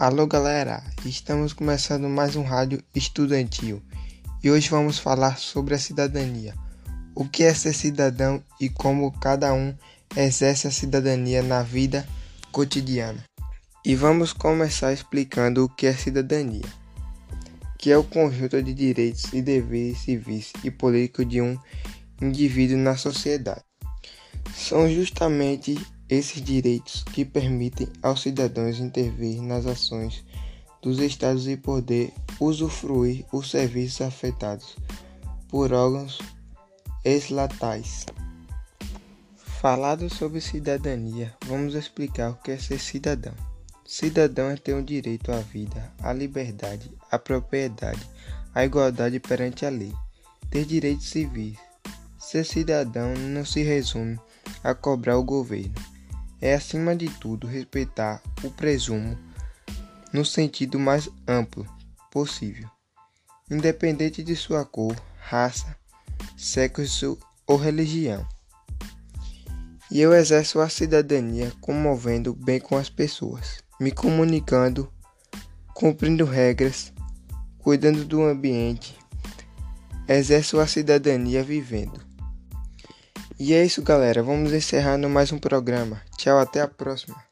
Alô galera, estamos começando mais um rádio estudantil e hoje vamos falar sobre a cidadania. O que é ser cidadão e como cada um exerce a cidadania na vida cotidiana. E vamos começar explicando o que é cidadania, que é o conjunto de direitos e deveres civis e políticos de um indivíduo na sociedade. São justamente esses direitos que permitem aos cidadãos intervir nas ações dos estados e poder usufruir os serviços afetados por órgãos estatais. Falado sobre cidadania, vamos explicar o que é ser cidadão. Cidadão é ter o direito à vida, à liberdade, à propriedade, à igualdade perante a lei, ter direitos civis. Ser cidadão não se resume a cobrar o governo. É, acima de tudo, respeitar o presumo no sentido mais amplo possível, independente de sua cor, raça, sexo ou religião. E eu exerço a cidadania comovendo bem com as pessoas, me comunicando, cumprindo regras, cuidando do ambiente, exerço a cidadania vivendo. E é isso, galera. Vamos encerrando mais um programa. Tchau, até a próxima.